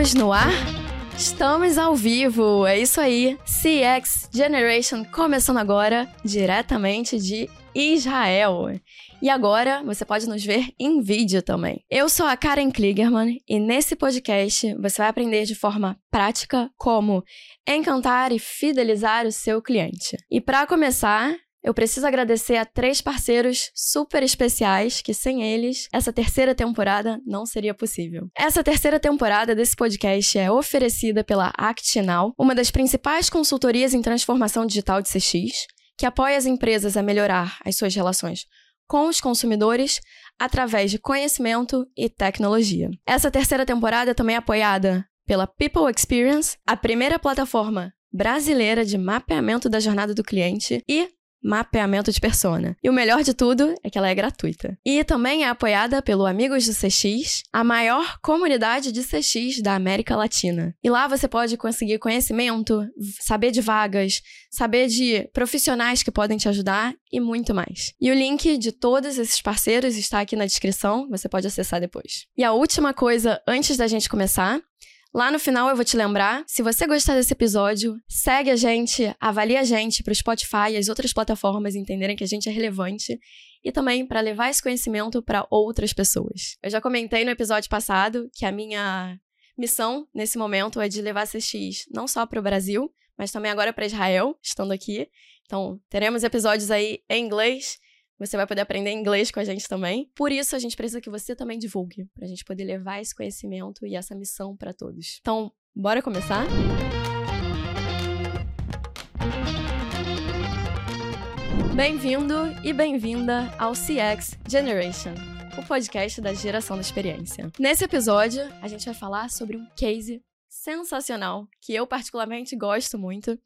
Estamos no ar? Estamos ao vivo, é isso aí. CX Generation começando agora, diretamente de Israel. E agora você pode nos ver em vídeo também. Eu sou a Karen Kligerman e nesse podcast você vai aprender de forma prática como encantar e fidelizar o seu cliente. E para começar, eu preciso agradecer a três parceiros super especiais que sem eles essa terceira temporada não seria possível. Essa terceira temporada desse podcast é oferecida pela ActNow, uma das principais consultorias em transformação digital de CX, que apoia as empresas a melhorar as suas relações com os consumidores através de conhecimento e tecnologia. Essa terceira temporada também é apoiada pela People Experience, a primeira plataforma brasileira de mapeamento da jornada do cliente, e mapeamento de persona. E o melhor de tudo é que ela é gratuita. E também é apoiada pelo Amigos do CX, a maior comunidade de CX da América Latina. E lá você pode conseguir conhecimento, saber de vagas, saber de profissionais que podem te ajudar e muito mais. E o link de todos esses parceiros está aqui na descrição, você pode acessar depois. E a última coisa antes da gente começar Lá no final eu vou te lembrar, se você gostar desse episódio, segue a gente, avalie a gente para o Spotify e as outras plataformas entenderem que a gente é relevante e também para levar esse conhecimento para outras pessoas. Eu já comentei no episódio passado que a minha missão nesse momento é de levar CX não só para o Brasil, mas também agora para Israel, estando aqui. Então, teremos episódios aí em inglês você vai poder aprender inglês com a gente também. Por isso, a gente precisa que você também divulgue, para a gente poder levar esse conhecimento e essa missão para todos. Então, bora começar? Bem-vindo e bem-vinda ao CX Generation, o podcast da geração da experiência. Nesse episódio, a gente vai falar sobre um case sensacional que eu particularmente gosto muito,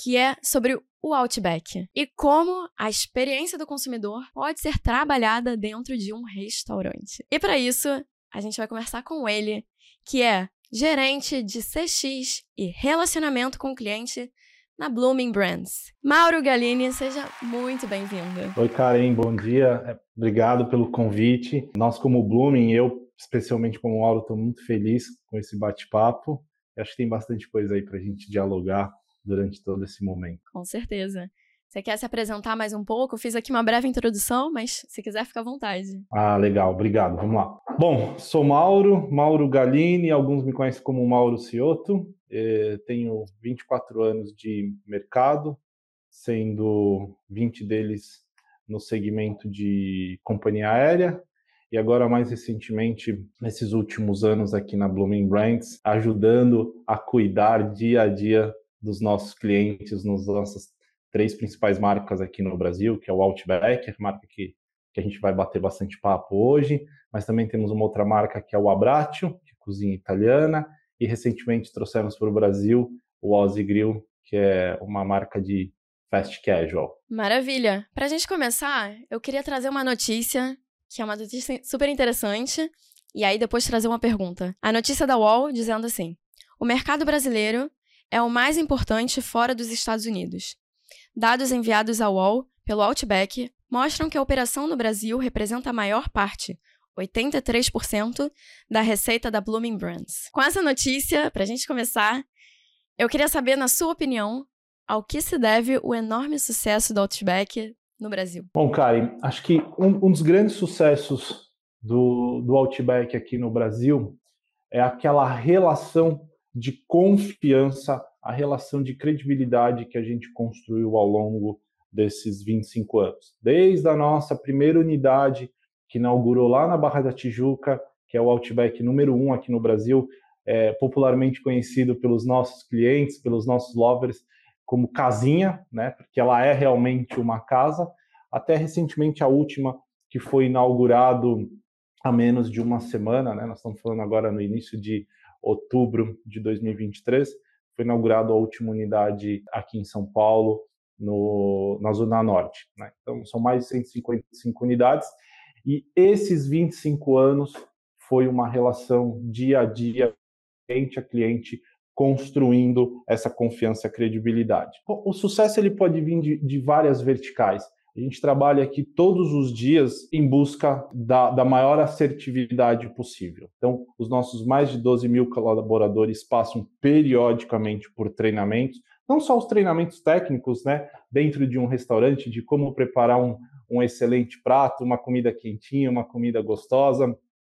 que é sobre o Outback e como a experiência do consumidor pode ser trabalhada dentro de um restaurante. E para isso, a gente vai conversar com ele, que é gerente de CX e relacionamento com o cliente na Blooming Brands. Mauro Galini, seja muito bem-vindo. Oi, Karen, bom dia. É, obrigado pelo convite. Nós, como Blooming, eu especialmente como Mauro, estou muito feliz com esse bate-papo. Acho que tem bastante coisa aí para a gente dialogar durante todo esse momento. Com certeza. Você quer se apresentar mais um pouco? fiz aqui uma breve introdução, mas se quiser, fica à vontade. Ah, legal, obrigado. Vamos lá. Bom, sou Mauro, Mauro Galini, alguns me conhecem como Mauro Cioto. Eh, tenho 24 anos de mercado, sendo 20 deles no segmento de companhia aérea e agora mais recentemente, nesses últimos anos aqui na Blooming Brands, ajudando a cuidar dia a dia dos nossos clientes nas nossas três principais marcas aqui no Brasil, que é o Outback, a marca que, que a gente vai bater bastante papo hoje, mas também temos uma outra marca que é o Abratio, que é cozinha italiana, e recentemente trouxemos para o Brasil o Ozzy Grill, que é uma marca de fast casual. Maravilha! Para a gente começar, eu queria trazer uma notícia, que é uma notícia super interessante, e aí depois trazer uma pergunta. A notícia da UOL dizendo assim: o mercado brasileiro é o mais importante fora dos Estados Unidos. Dados enviados ao UOL pelo Outback mostram que a operação no Brasil representa a maior parte, 83%, da receita da Blooming Brands. Com essa notícia, para a gente começar, eu queria saber, na sua opinião, ao que se deve o enorme sucesso do Outback no Brasil. Bom, Karen, acho que um, um dos grandes sucessos do, do Outback aqui no Brasil é aquela relação de confiança, a relação de credibilidade que a gente construiu ao longo desses 25 anos. Desde a nossa primeira unidade, que inaugurou lá na Barra da Tijuca, que é o Outback número um aqui no Brasil, é, popularmente conhecido pelos nossos clientes, pelos nossos lovers, como casinha, né, porque ela é realmente uma casa, até recentemente a última, que foi inaugurado há menos de uma semana, né, nós estamos falando agora no início de outubro de 2023. Foi inaugurada a última unidade aqui em São Paulo, no, na Zona Norte. Né? Então, são mais de 155 unidades. E esses 25 anos foi uma relação dia a dia, cliente a cliente, construindo essa confiança e credibilidade. O, sucesso ele pode vir de, de várias verticais, A gente trabalha aqui todos os dias em busca da, da, maior assertividade possível. Então, os nossos mais de 12 mil colaboradores passam periodicamente por treinamentos, não só os treinamentos técnicos, né, dentro de um restaurante, de como preparar um, um excelente prato, uma comida quentinha, uma comida gostosa,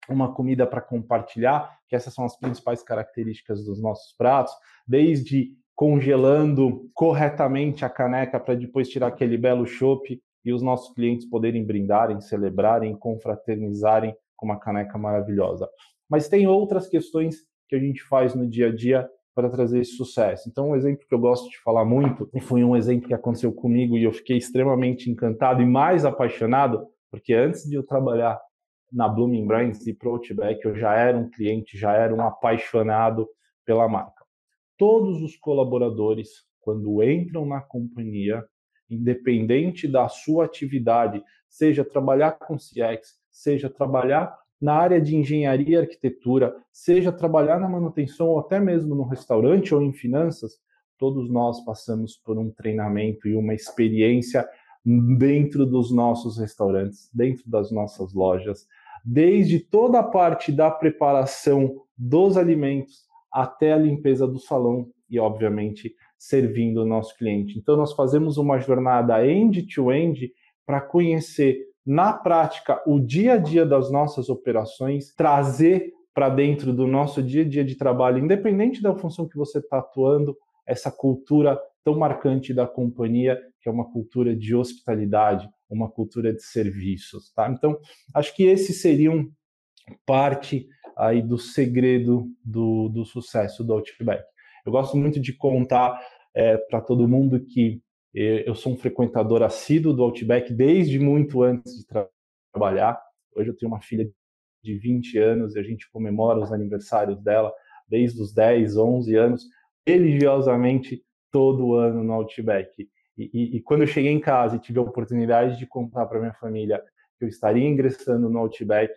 uma comida para compartilhar, que essas são as principais características dos nossos pratos, desde congelando corretamente a caneca para depois tirar aquele belo chopp e os nossos clientes poderem brindarem, celebrarem, confraternizarem com uma caneca maravilhosa. Mas tem outras questões que a gente faz no dia a dia para trazer esse sucesso. Então, um exemplo que eu gosto de falar muito, e foi um exemplo que aconteceu comigo e eu fiquei extremamente encantado e mais apaixonado, porque antes de eu trabalhar na Blooming Brands e pro Outback, eu já era um cliente, já era um apaixonado pela marca todos os colaboradores, quando entram na companhia, independente da sua atividade, seja trabalhar com CX, seja trabalhar na área de engenharia e arquitetura, seja trabalhar na manutenção ou até mesmo no restaurante ou em finanças, todos nós passamos por um treinamento e uma experiência dentro dos nossos restaurantes, dentro das nossas lojas, desde toda a parte da preparação dos alimentos, até a limpeza do salão e, obviamente, servindo o nosso cliente. Então, nós fazemos uma jornada end-to-end para conhecer na prática o dia a dia das nossas operações, trazer para dentro do nosso dia a dia de trabalho, independente da função que você está atuando, essa cultura tão marcante da companhia, que é uma cultura de hospitalidade, uma cultura de serviços, tá? Então, acho que esses seriam parte aí do segredo do, do sucesso do Outback. Eu gosto muito de contar é, para todo mundo que é, eu sou um frequentador assíduo do Outback desde muito antes de tra trabalhar. Hoje eu tenho uma filha de 20 anos e a gente comemora os aniversários dela desde os 10, 11 anos, religiosamente todo ano no Outback. E, e, e quando eu cheguei em casa e tive a oportunidade de contar para minha família que eu estaria ingressando no Outback,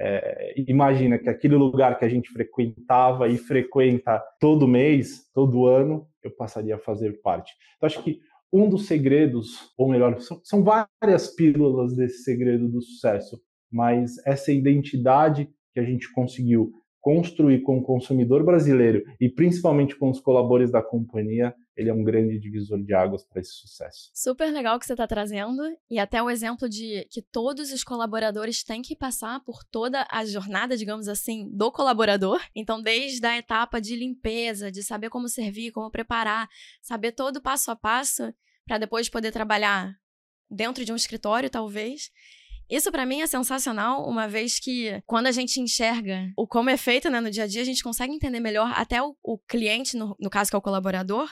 é, imagina que aquele lugar que a gente frequentava e frequenta todo mês, todo ano, eu passaria a fazer parte. Então, acho que um dos segredos, ou melhor, são, são várias pílulas desse segredo do sucesso, mas essa identidade que a gente conseguiu construir com o consumidor brasileiro e principalmente com os colaboradores da companhia, ele é um grande divisor de águas para esse sucesso. Super legal que você está trazendo e até o exemplo de que todos os colaboradores têm que passar por toda a jornada, digamos assim, do colaborador. Então, desde a etapa de limpeza, de saber como servir, como preparar, saber todo passo a passo para depois poder trabalhar dentro de um escritório, talvez. Isso para mim é sensacional, uma vez que quando a gente enxerga o como é feito né, no dia a dia, a gente consegue entender melhor até o, o cliente, no, no, caso que é o colaborador,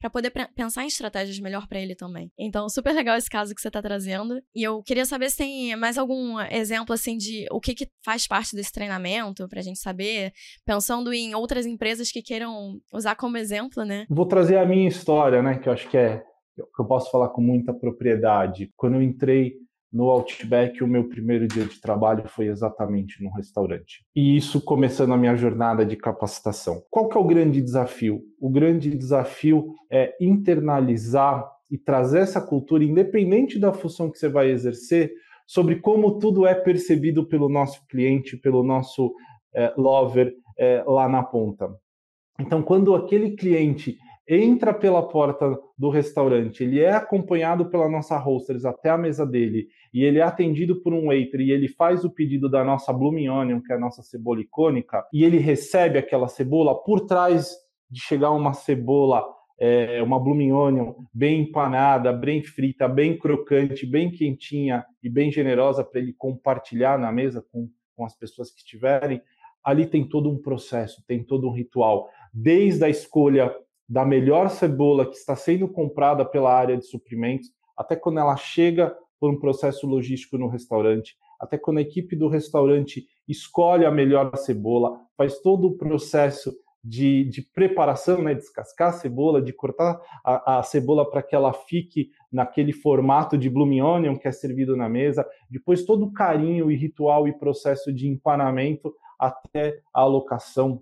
para poder pensar em estratégias melhor para ele também. Então, super legal esse caso que você está trazendo. E eu queria saber se tem mais algum exemplo assim de o que, que faz parte desse treinamento para a gente saber, pensando em outras empresas que queiram usar como exemplo, né? Vou trazer a minha história, né, que eu acho que é que eu posso falar com muita propriedade. Quando eu entrei no Outback, o meu primeiro dia de trabalho foi exatamente no restaurante. E isso começando a minha jornada de capacitação. Qual que é o grande desafio? O grande desafio é internalizar e trazer essa cultura, independente da função que você vai exercer, sobre como tudo é percebido pelo nosso cliente, pelo nosso é, lover é, lá na ponta. Então, quando aquele cliente entra pela porta do restaurante, ele é acompanhado pela nossa hostess até a mesa dele, e ele é atendido por um waiter e ele faz o pedido da nossa blooming onion, que é a nossa cebola icônica, e ele recebe aquela cebola por trás de chegar uma cebola, é, uma blooming onion bem empanada, bem frita, bem crocante, bem quentinha e bem generosa para ele compartilhar na mesa com, com as pessoas que estiverem. Ali tem todo um processo, tem todo um ritual, desde a escolha da melhor cebola que está sendo comprada pela área de suprimentos, até quando ela chega por um processo logístico no restaurante, até quando a equipe do restaurante escolhe a melhor cebola, faz todo o processo de, de preparação, né, descascar a cebola, de cortar a, a cebola para que ela fique naquele formato de blooming onion que é servido na mesa, depois todo o carinho e ritual e processo de empanamento até a alocação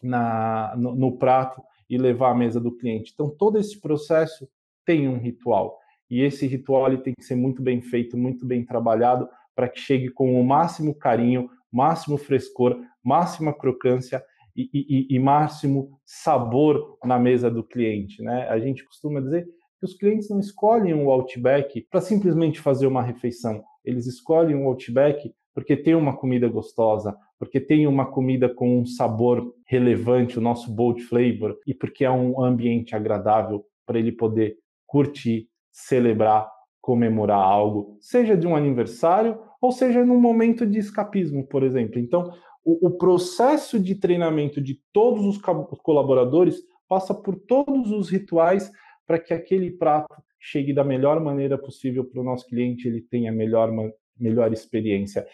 na, no, no prato e levar à mesa do cliente. Então, todo esse processo tem um ritual. e esse ritual ele tem que ser muito bem feito, muito bem trabalhado, para que chegue com o máximo carinho, máximo frescor, máxima crocância e, e, e, máximo sabor na mesa do cliente. Né? A gente costuma dizer que os clientes não escolhem o Outback para simplesmente fazer uma refeição, eles escolhem o Outback porque tem uma comida gostosa, porque tem uma comida com um sabor relevante, o nosso bold flavor, e porque é um ambiente agradável para ele poder curtir, celebrar, comemorar algo, seja de um aniversário ou seja num momento de escapismo, por exemplo. Então, o, o processo de treinamento de todos os colaboradores passa por todos os rituais para que aquele prato chegue da melhor maneira possível para o nosso cliente, ele tenha a melhor, melhor experiência.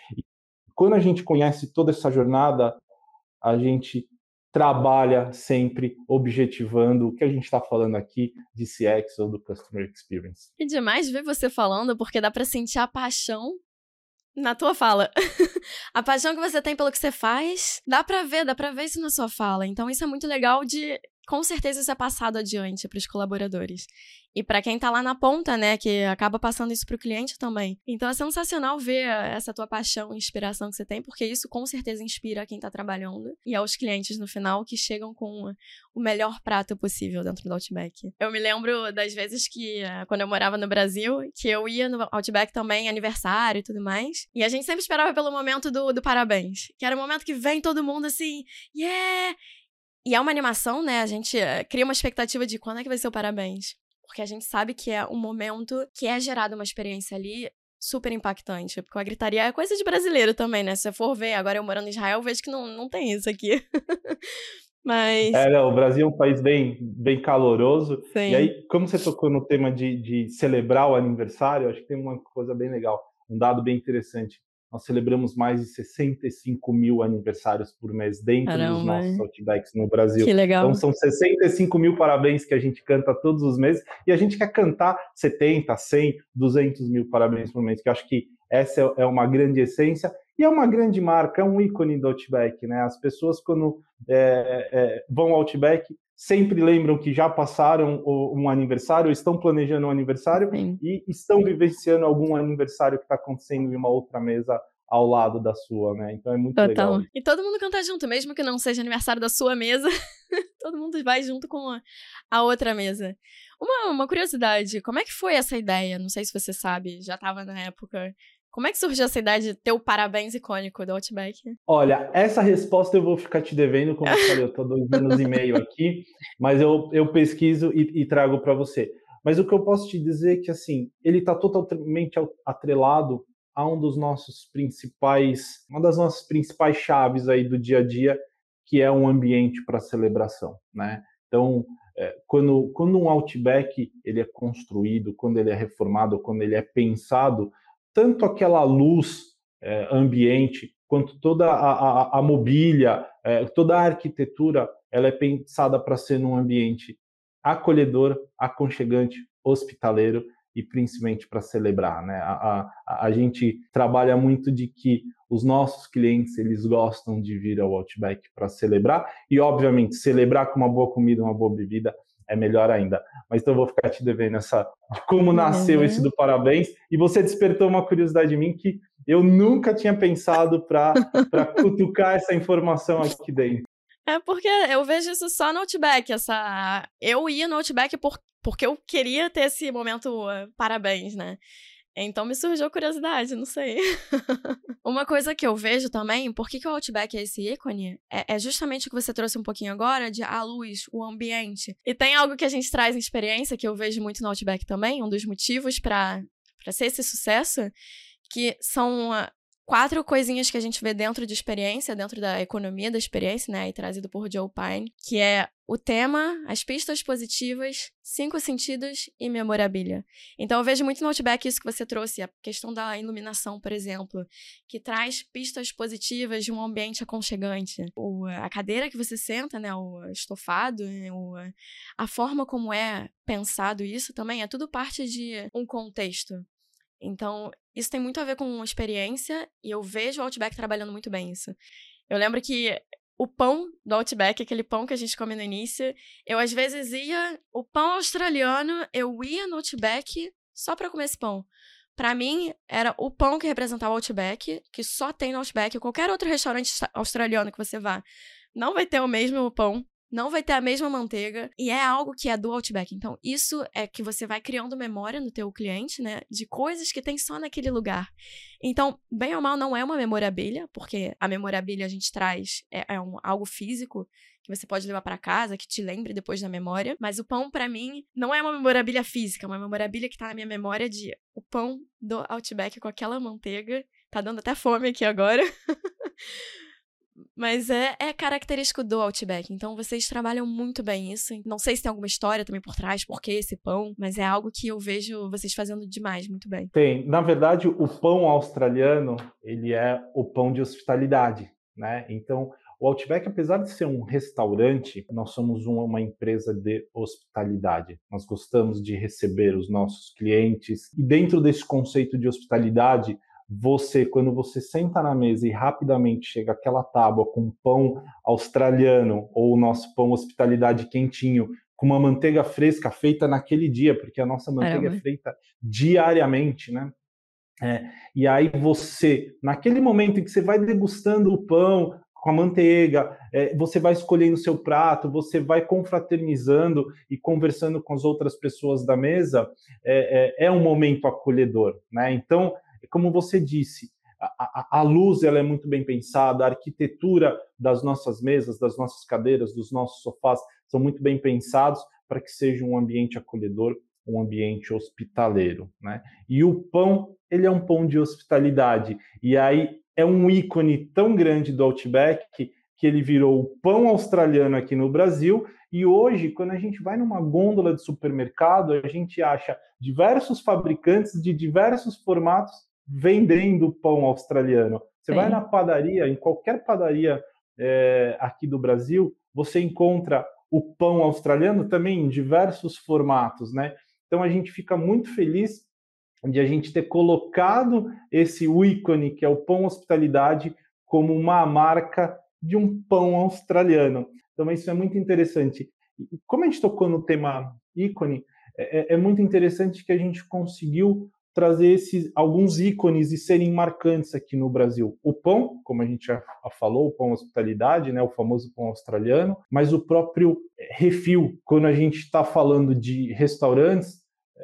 Quando a gente conhece toda essa jornada, a gente trabalha sempre objetivando o que a gente está falando aqui de CX ou do Customer Experience. E demais ver você falando, porque dá para sentir a paixão na tua fala. a paixão que você tem pelo que você faz, dá para ver, dá para ver isso na sua fala. Então isso é muito legal de com certeza isso é passado adiante para os colaboradores. E para quem está lá na ponta, né, que acaba passando isso para o cliente também. Então é sensacional ver essa tua paixão e inspiração que você tem, porque isso com certeza inspira quem está trabalhando e aos clientes no final que chegam com o melhor prato possível dentro do Outback. Eu me lembro das vezes que, eh, quando eu morava no Brasil, que eu ia no Outback também, aniversário e tudo mais, e a gente sempre esperava pelo momento do, do parabéns, que era o momento que vem todo mundo assim, yeah! E é uma animação, né? A gente uh, cria uma expectativa de quando é que vai ser o parabéns. Porque a gente sabe que é um momento que é gerada uma experiência ali super impactante. Porque a gritaria é coisa de brasileiro também, né? Se você for ver, agora eu morando em Israel, vejo que não, não tem isso aqui. Mas. É, não, o Brasil é um país bem, bem caloroso. Sim. E aí, como você tocou no tema de, de celebrar o aniversário, acho que tem uma coisa bem legal, um dado bem interessante nós celebramos mais de 65 mil aniversários por mês dentro Caramba. dos nossos Outbacks no Brasil. Que legal. Então são 65 mil parabéns que a gente canta todos os meses e a gente quer cantar 70, 100, 200 mil parabéns por mês, que eu acho que essa é uma grande essência e é uma grande marca, é um ícone do Outback, né? As pessoas quando é, é, vão ao Outback sempre lembram que já passaram um aniversário, estão planejando um aniversário Sim. e estão vivenciando algum aniversário que está acontecendo em uma outra mesa ao lado da sua, né? Então é muito Total. legal. E todo mundo canta junto, mesmo que não seja aniversário da sua mesa, todo mundo vai junto com a, a outra mesa. Uma, uma curiosidade, como é que foi essa ideia? Não sei se você sabe, já estava na época como é que surgiu essa ideia de ter o parabéns icônico do Outback? Olha, essa resposta eu vou ficar te devendo, como eu falei, eu estou dois anos e meio aqui, mas eu, eu pesquiso e, e trago para você. Mas o que eu posso te dizer é que, assim, ele está totalmente atrelado a um dos nossos principais, uma das nossas principais chaves aí do dia a dia, que é um ambiente para celebração, né? Então, é, quando, quando um Outback ele é construído, quando ele é reformado, quando ele é pensado, tanto aquela luz é, ambiente quanto toda a, a, a mobília, é, toda a arquitetura, ela é pensada para ser num ambiente acolhedor, aconchegante, hospitaleiro e principalmente para celebrar, né? A, a, a, gente trabalha muito de que os nossos clientes eles gostam de vir ao Outback para celebrar e obviamente celebrar com uma boa comida, uma boa bebida é melhor ainda. Mas então eu vou ficar te devendo essa de como nasceu uhum. esse do parabéns. E você despertou uma curiosidade em mim que eu nunca tinha pensado para cutucar essa informação aqui dentro. É porque eu vejo isso só no Outback, essa eu ia no Outback por, porque eu queria ter esse momento uh, parabéns, né? Então me surgiu curiosidade, não sei. Uma coisa que eu vejo também, por que, que o Outback é esse ícone? É, é, justamente o que você trouxe um pouquinho agora, de a luz, o ambiente. E tem algo que a gente traz em experiência, que eu vejo muito no Outback também, um dos motivos para ser esse sucesso, que são uh, quatro coisinhas que a gente vê dentro de experiência, dentro da economia da experiência, né, e trazido por Joe Pine, que é o tema, as pistas positivas, cinco sentidos e memorabilia. Então eu vejo muito no Outback isso que você trouxe, a questão da iluminação, por exemplo, que traz pistas positivas de um ambiente aconchegante. O, a cadeira que você senta, né, o estofado, né, o, a forma como é pensado isso também é tudo parte de um contexto. Então, isso tem muito a ver com experiência e eu vejo o Outback trabalhando muito bem isso. Eu lembro que o pão do Outback, aquele pão que a gente come no início, eu às vezes ia. O pão australiano, eu ia no Outback só para comer esse pão. Para mim, era o pão que representava o Outback, que só tem no Outback. Qualquer outro restaurante australiano que você vá, não vai ter o mesmo pão não vai ter a mesma manteiga e é algo que é do Outback. Então, isso é que você vai criando memória no teu cliente, né, de coisas que tem só naquele lugar. Então, bem ou mal não é uma memorabilia, porque a memorabilia a gente traz é, é um, algo físico que você pode levar para casa, que te lembre depois da memória, mas o pão para mim não é uma memorabilia física, é uma memorabilia que tá na minha memória de o pão do Outback com aquela manteiga. Tá dando até fome aqui agora. Mas é, é característico do Outback. Então vocês trabalham muito bem isso. Não sei se tem alguma história também por trás, por que esse pão, mas é algo que eu vejo vocês fazendo demais, muito bem. Tem. Na verdade, o pão australiano, ele é o pão de hospitalidade, né? Então, o Outback, apesar de ser um restaurante, nós somos uma empresa de hospitalidade. Nós gostamos de receber os nossos clientes. E dentro desse conceito de hospitalidade, você, quando você senta na mesa e rapidamente chega aquela tábua com pão australiano ou o nosso pão hospitalidade quentinho, com uma manteiga fresca feita naquele dia, porque a nossa manteiga Caramba. é feita diariamente, né? É, e aí você, naquele momento em que você vai degustando o pão com a manteiga, é, você vai escolhendo o seu prato, você vai confraternizando e conversando com as outras pessoas da mesa, é, é, é um momento acolhedor, né? Então, como você disse, a, a, a, luz ela é muito bem pensada, a arquitetura das nossas mesas, das nossas cadeiras, dos nossos sofás são muito bem pensados para que seja um ambiente acolhedor, um ambiente hospitaleiro, né? E o pão, ele é um pão de hospitalidade. E aí é um ícone tão grande do Outback que ele virou o pão australiano aqui no Brasil. E hoje, quando a gente vai numa gôndola de supermercado, a gente acha diversos fabricantes de diversos formatos vendendo pão australiano. Você Sim. vai na padaria, em qualquer padaria é, aqui do Brasil, você encontra o pão australiano também em diversos formatos, né? Então a gente fica muito feliz de a gente ter colocado esse ícone que é o pão hospitalidade como uma marca de um pão australiano. Então isso é muito interessante. E como a gente tocou no tema ícone, é, é, é muito interessante que a gente conseguiu trazer esses, alguns ícones e serem marcantes aqui no Brasil. O pão, como a gente já falou, o pão hospitalidade, né, o famoso pão australiano, mas o próprio refil. Quando a gente está falando de restaurantes,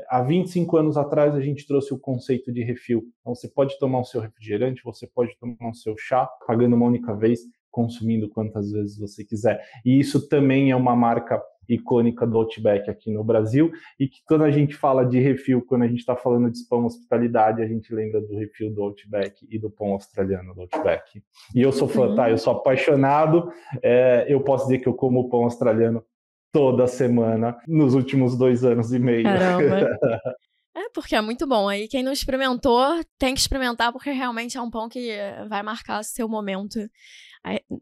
há 25 anos atrás a gente trouxe o conceito de refil. Então você pode tomar o seu refrigerante, você pode tomar o seu chá, pagando uma única vez, consumindo quantas vezes você quiser. E isso também é uma marca icônica do Outback aqui no Brasil e que quando a gente fala de refil, quando a gente está falando de pão hospitalidade, a gente lembra do refil do Outback e do pão australiano do Outback. E eu sou fã, tá? Eu sou apaixonado. É, eu posso dizer que eu como pão australiano toda semana nos últimos dois anos e meio. É, porque é muito bom. Aí quem não experimentou tem que experimentar, porque realmente é um pão que vai marcar seu momento.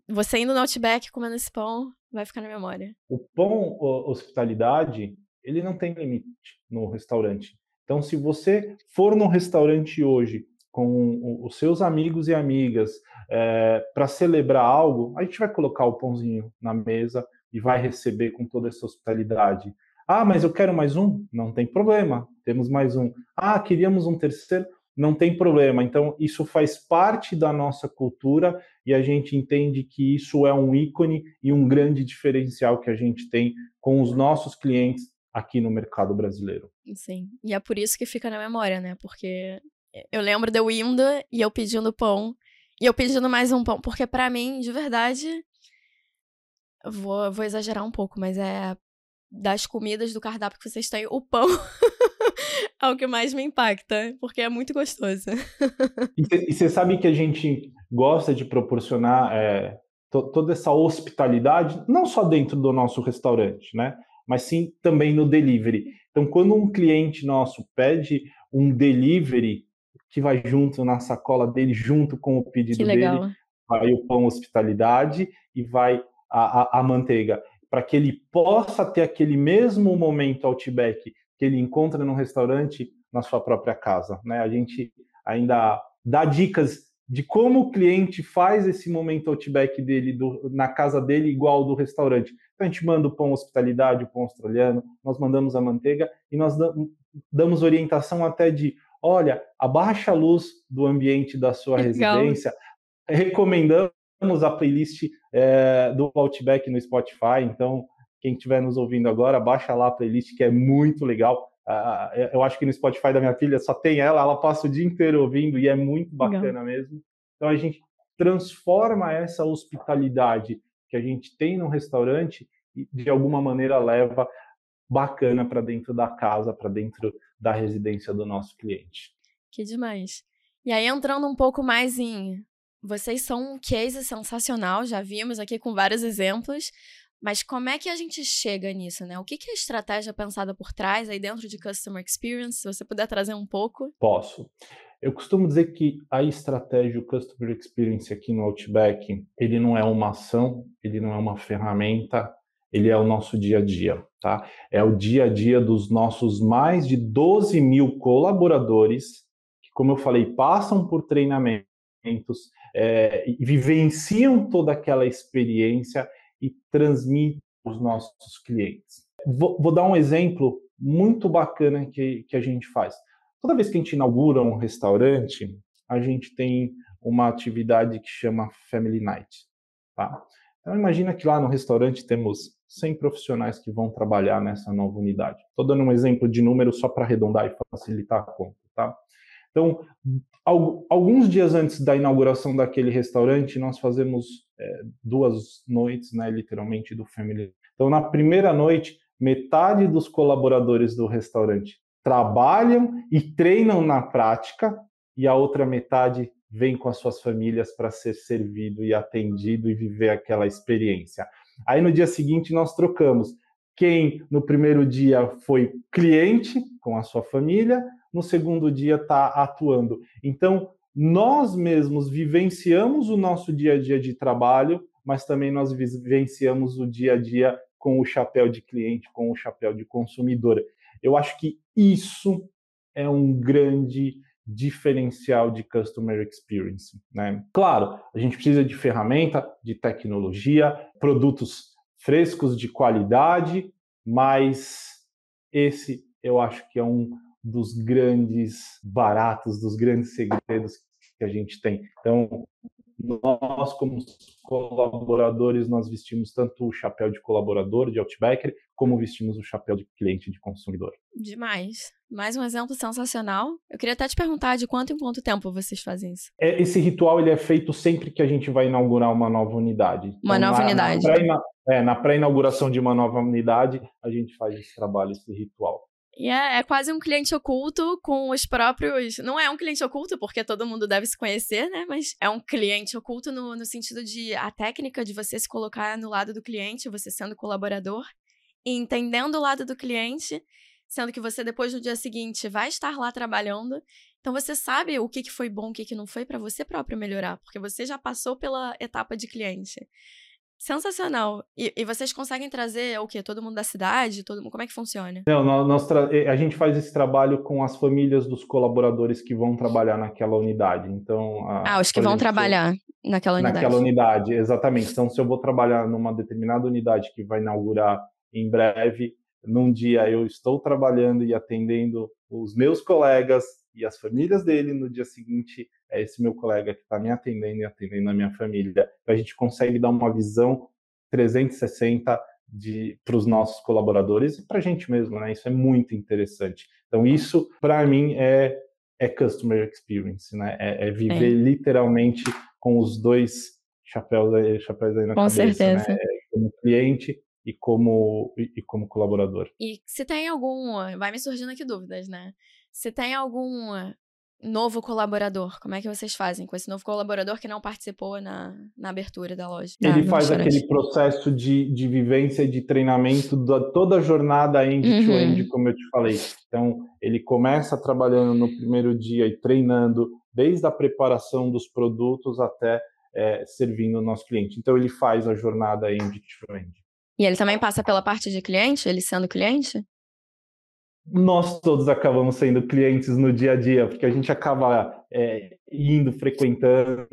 Você indo no Outback comendo esse pão, vai ficar na memória. O pão hospitalidade, ele não tem limite no restaurante. Então, se você for num restaurante hoje com os seus amigos e amigas é, para celebrar algo, a gente vai colocar o pãozinho na mesa e vai receber com toda essa hospitalidade. Ah, mas eu quero mais um? Não tem problema, temos mais um. Ah, queríamos um terceiro? Não tem problema. Então, isso faz parte da nossa cultura e a gente entende que isso é um ícone e um grande diferencial que a gente tem com os nossos clientes aqui no mercado brasileiro. Sim, e é por isso que fica na memória, né? Porque eu lembro de eu indo e eu pedindo pão e eu pedindo mais um pão, porque para mim, de verdade, vou, vou exagerar um pouco, mas é das comidas do cardápio que vocês têm, o pão é o que mais me impacta, porque é muito gostoso. e você sabe que a gente gosta de proporcionar é, to, toda essa hospitalidade, não só dentro do nosso restaurante, né? Mas sim também no delivery. Então, quando um cliente nosso pede um delivery que vai junto na sacola dele, junto com o pedido dele, vai o pão hospitalidade e vai a, a, a manteiga, para que ele possa ter aquele mesmo momento Outback que ele encontra no restaurante na sua própria casa. Né? A gente ainda dá dicas de como o cliente faz esse momento outback dele do, na casa dele igual do restaurante. Então a gente manda o pão hospitalidade, o pão australiano, nós mandamos a manteiga e nós damos orientação até de, olha, abaixa a luz do ambiente da sua Legal. residência, recomendamos a playlist é, do Outback no Spotify, então quem estiver nos ouvindo agora, baixa lá a playlist que é muito legal. Uh, eu acho que no Spotify da minha filha só tem ela, ela passa o dia inteiro ouvindo e é muito bacana legal. mesmo. Então a gente transforma essa hospitalidade que a gente tem no restaurante e de alguma maneira leva bacana para dentro da casa, para dentro da residência do nosso cliente. Que demais. E aí entrando um pouco mais em vocês são um case sensacional, já vimos aqui com vários exemplos, mas como é que a gente chega nisso, né? O que, que é a estratégia pensada por trás aí dentro de Customer Experience? Se você puder trazer um pouco. Posso. Eu costumo dizer que a estratégia, o Customer Experience aqui no Outback, ele não é uma ação, ele não é uma ferramenta, ele é o nosso dia a dia, tá? É o dia a dia dos nossos mais de 12 mil colaboradores, que, como eu falei, passam por treinamentos, é, vivenciam toda aquela experiência e transmitem os nossos clientes. Vou, vou, dar um exemplo muito bacana que, que a gente faz. Toda vez que a gente inaugura um restaurante, a gente tem uma atividade que chama Family Night. Tá? Então imagina que lá no restaurante temos 100 profissionais que vão trabalhar nessa nova unidade. Estou dando um exemplo de número só para arredondar e facilitar a conta. Tá? Então, alguns dias antes da inauguração daquele restaurante, nós fazemos é, duas noites, né, literalmente, do Family. Então, na primeira noite, metade dos colaboradores do restaurante trabalham e treinam na prática, e a outra metade vem com as suas famílias para ser servido e atendido e viver aquela experiência. Aí no dia seguinte nós trocamos. Quem no primeiro dia foi cliente com a sua família, no segundo dia está atuando. Então, nós mesmos vivenciamos o nosso dia a dia de trabalho, mas também nós vivenciamos o dia a dia com o chapéu de cliente, com o chapéu de consumidor. Eu acho que isso é um grande diferencial de customer experience. Né? Claro, a gente precisa de ferramenta, de tecnologia, produtos frescos de qualidade, mas esse eu acho que é um dos grandes baratos, dos grandes segredos que a gente tem. Então, nós como colaboradores, nós vestimos tanto o chapéu de colaborador, de Outbacker, como vestimos o chapéu de cliente, de consumidor. Demais. Mais um exemplo sensacional. Eu queria até te perguntar de quanto em quanto tempo vocês fazem isso? É, esse ritual ele é feito sempre que a gente vai inaugurar uma nova unidade. Uma então, nova na, unidade. Na pré-inauguração é, pré de uma nova unidade, a gente faz esse trabalho, esse ritual. E é, é, quase um cliente oculto com os próprios. Não é um cliente oculto, porque todo mundo deve se conhecer, né? Mas é um cliente oculto no, no sentido de a técnica de você se colocar no lado do cliente, você sendo colaborador, e entendendo o lado do cliente, sendo que você depois no dia seguinte vai estar lá trabalhando. Então você sabe o que, que foi bom, o que, que não foi para você próprio melhorar, porque você já passou pela etapa de cliente. Sensacional. E, e, vocês conseguem trazer o quê? Todo mundo da cidade? Todo mundo? Como é que funciona? Não, nós, a gente faz esse trabalho com as famílias dos colaboradores que vão trabalhar naquela unidade. Então, a, ah, os que vão trabalhar naquela unidade. Naquela unidade, exatamente. Então, se eu vou trabalhar numa determinada unidade que vai inaugurar em breve, num dia eu estou trabalhando e atendendo os meus colegas e as famílias dele, no dia seguinte é esse meu colega que está me atendendo e atendendo a minha família. A gente consegue dar uma visão 360 para os nossos colaboradores e para a gente mesmo, né? Isso é muito interessante. Então, isso, para mim, é, é customer experience, né? É, é viver é. literalmente com os dois chapéus, chapéus aí na com cabeça, né? certeza. Né? Como cliente e como, e, e como colaborador. E se tem algum. Vai me surgindo aqui dúvidas, né? Se tem algum novo colaborador, como é que vocês fazem com esse novo colaborador que não participou na, na abertura da loja? Ele tá, faz aquele processo de, de vivência, de treinamento da toda a jornada end-to-end, uhum. como eu te falei. Então, ele começa trabalhando no primeiro dia e treinando desde a preparação dos produtos até é, servindo o nosso cliente. Então, ele faz a jornada end-to-end. E ele também passa pela parte de cliente, ele sendo cliente? Nós todos acabamos sendo clientes no dia a dia, porque a gente acaba é, indo, frequentando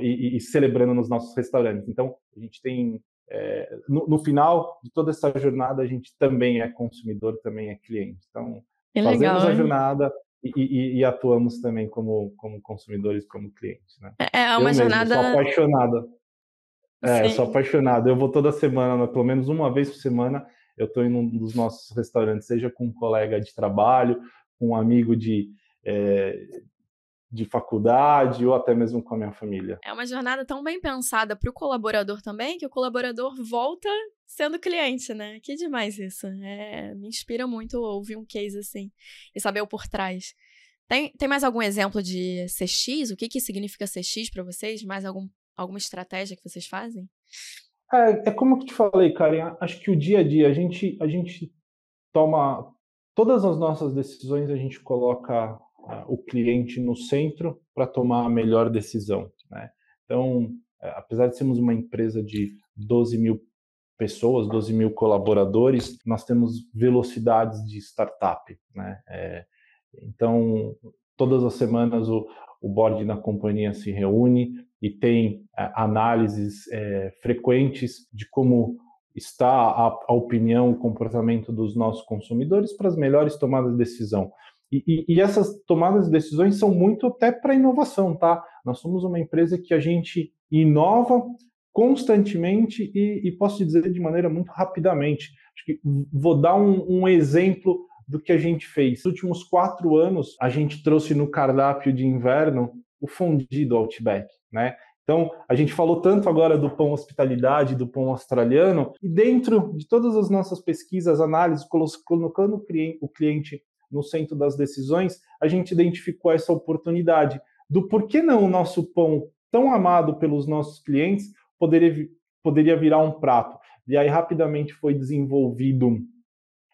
e, e, celebrando nos nossos restaurantes. Então, a gente tem, é, no, no, final de toda essa jornada, a gente também é consumidor, também é cliente. Então, Que legal, Fazemos a hein? jornada e, e- e atuamos também como, como consumidores, como clientes. Né? É é Eu uma mesmo jornada. sou apaixonado. É, eu sou Sim. apaixonado. Eu vou toda semana, pelo menos uma vez por semana, eu estou em um dos nossos restaurantes, seja com um colega de trabalho, com um amigo de, é, de faculdade ou até mesmo com a minha família. É uma jornada tão bem pensada para o colaborador também, que o colaborador volta sendo cliente, né? Que demais isso. É, me inspira muito ouvir um case assim e saber o por trás. Tem, tem mais algum exemplo de CX? O que, que significa CX para vocês? Mais algum, alguma estratégia que vocês fazem? É, é como eu te falei, Karen, acho que o dia a dia, a gente, a gente toma. Todas as nossas decisões, a gente coloca ah, o cliente no centro para tomar a melhor decisão. Né? Então, é, apesar de sermos uma empresa de 12 mil pessoas, 12 mil colaboradores, nós temos velocidades de startup. Né? É, então, todas as semanas o, o board da companhia se reúne e tem é, análises é, frequentes de como está a, a, opinião, o comportamento dos nossos consumidores para as melhores tomadas de decisão. E, e, e essas tomadas de decisões são muito até para inovação, tá? Nós somos uma empresa que a gente inova constantemente e, e posso dizer de maneira muito rapidamente. Acho que vou dar um, um exemplo do que a gente fez. Nos últimos quatro anos, a gente trouxe no cardápio de inverno o fondue do Outback, né? Então, a gente falou tanto agora do pão hospitalidade, do pão australiano, e dentro de todas as nossas pesquisas, análises, colocando o cliente no centro das decisões, a gente identificou essa oportunidade do por que não o nosso pão tão amado pelos nossos clientes poderia, poderia virar um prato. E aí rapidamente foi desenvolvido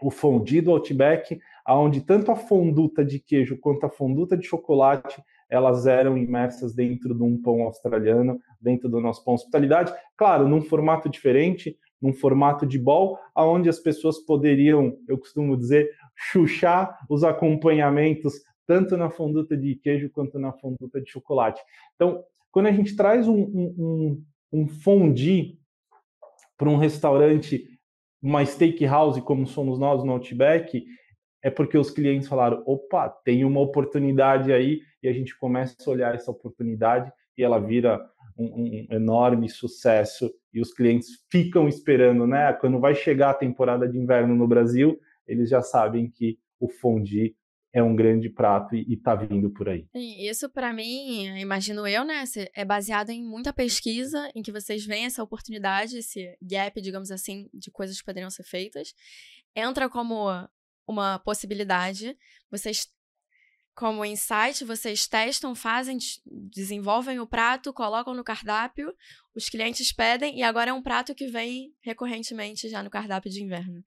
o fondue do Outback, onde tanto a fonduta de queijo quanto a fonduta de chocolate elas eram imersas dentro de um pão australiano, dentro do nosso pão hospitalidade, claro, num formato diferente, num formato de bol, aonde as pessoas poderiam, eu costumo dizer, chuchar os acompanhamentos tanto na fonduta de queijo quanto na fonduta de chocolate. Então, quando a gente traz um, um, um fondue para um restaurante, uma steakhouse como somos nós no Outback, é porque os clientes falaram: opa, tem uma oportunidade aí, e a gente começa a olhar essa oportunidade e ela vira um, um, enorme sucesso. E os clientes ficam esperando, né? Quando vai chegar a temporada de inverno no Brasil, eles já sabem que o fondue é um grande prato e está vindo por aí. Isso para mim, imagino eu, né, é baseado em muita pesquisa, em que vocês veem essa oportunidade, esse gap, digamos assim, de coisas que poderiam ser feitas. Entra como uma possibilidade. Vocês, como insight, vocês testam, fazem, desenvolvem o prato, colocam no cardápio, os clientes pedem e agora é um prato que vem recorrentemente já no cardápio de inverno.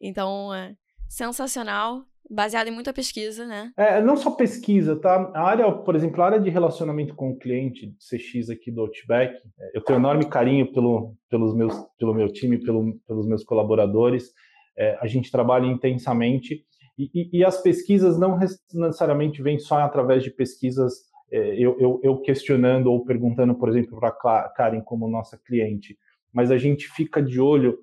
Então, é sensacional, baseado em muita pesquisa, né? É, não só pesquisa, tá? A área, por exemplo, a área de relacionamento com o cliente, CX aqui do Outback, eu tenho enorme carinho pelo, pelos meus, pelo meu time, pelo, pelos meus colaboradores é, a gente trabalha intensamente e, e, e, as pesquisas não necessariamente vêm só através de pesquisas é, eu, eu, eu, questionando ou perguntando, por exemplo, para a Karen como nossa cliente, mas a gente fica de olho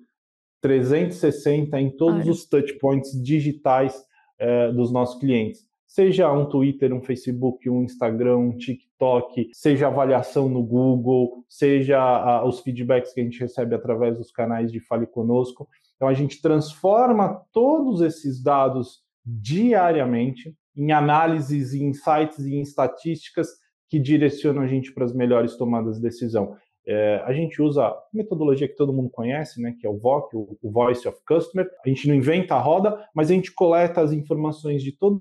360 em todos Olha. os touch points digitais é, dos nossos clientes. Seja um Twitter, um Facebook, um Instagram, um TikTok, seja avaliação no Google, seja a, os feedbacks que a gente recebe através dos canais de Fale Conosco. Então, a gente transforma todos esses dados diariamente em análises, em insights e em estatísticas que direcionam a gente para as melhores tomadas de decisão. É, a gente usa a metodologia que todo mundo conhece, né, que é o VOC, o, o Voice of Customer. A gente não inventa a roda, mas a gente coleta as informações de todos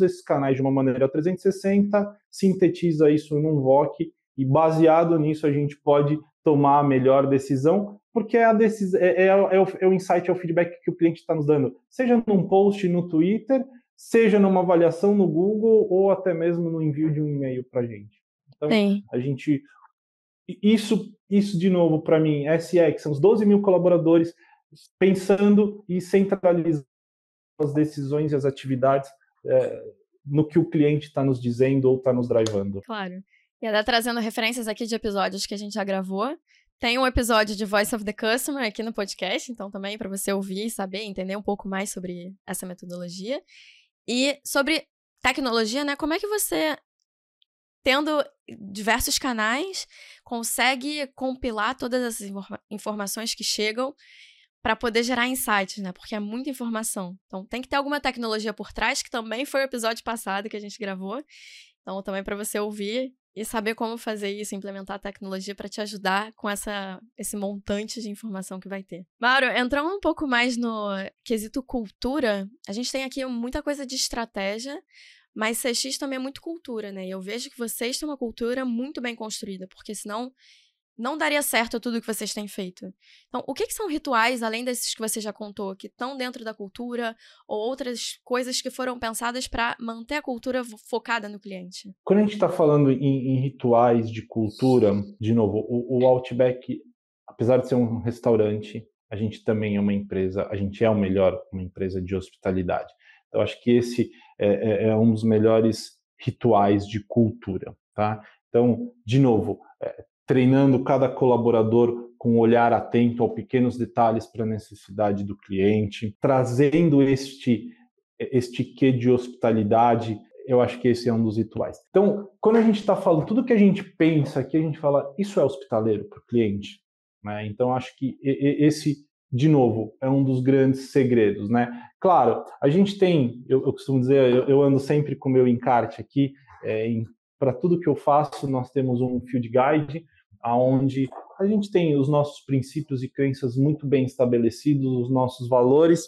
esses canais de uma maneira 360, sintetiza isso num VOC e baseado nisso a gente pode tomar a melhor decisão porque é, a decis... é, é, é, o, é o insight, é o feedback que o cliente está nos dando, seja num post no Twitter, seja numa avaliação no Google ou até mesmo no envio de um e-mail para a gente. Então, Sim. a gente. Isso, isso de novo, para mim, SX, são os 12 mil colaboradores pensando e centralizando as decisões e as atividades é, no que o cliente está nos dizendo ou está nos drivando. Claro. E até trazendo referências aqui de episódios que a gente já gravou, tem um episódio de Voice of the Customer aqui no podcast, então também para você ouvir, saber, entender um pouco mais sobre essa metodologia. E sobre tecnologia, né? Como é que você, tendo diversos canais, consegue compilar todas essas informa informações que chegam para poder gerar insights, né? Porque é muita informação. Então tem que ter alguma tecnologia por trás, que também foi o episódio passado que a gente gravou. Então também para você ouvir e saber como fazer isso, implementar a tecnologia para te ajudar com essa, esse montante de informação que vai ter. Mauro, entrando um pouco mais no quesito cultura, a gente tem aqui muita coisa de estratégia, mas CX também é muito cultura, né? E eu vejo que vocês têm uma cultura muito bem construída, porque senão não daria certo tudo que vocês têm feito. Então, o que, que, são rituais, além desses que você já contou, que estão dentro da cultura, ou outras coisas que foram pensadas para manter a cultura focada no cliente? Quando a gente está falando em, em, rituais de cultura, de novo, o, o Outback, apesar de ser um restaurante, a gente também é uma empresa, a gente é o melhor, uma empresa de hospitalidade. Então, acho que esse é, é, é um dos melhores rituais de cultura, tá? Então, de novo, é, treinando cada colaborador com um olhar atento aos pequenos detalhes para a necessidade do cliente, trazendo este este quê de hospitalidade, eu acho que esse é um dos rituais. Então, quando a gente está falando, tudo que a gente pensa aqui, a gente fala, isso é hospitaleiro para o cliente. Né? Então, acho que esse, de novo, é um dos grandes segredos. Né? Claro, a gente tem, eu, eu costumo dizer, eu, eu, ando sempre com o meu encarte aqui, é, para tudo que eu faço, nós temos um field guide, aonde a gente tem os nossos princípios e crenças muito bem estabelecidos, os nossos valores,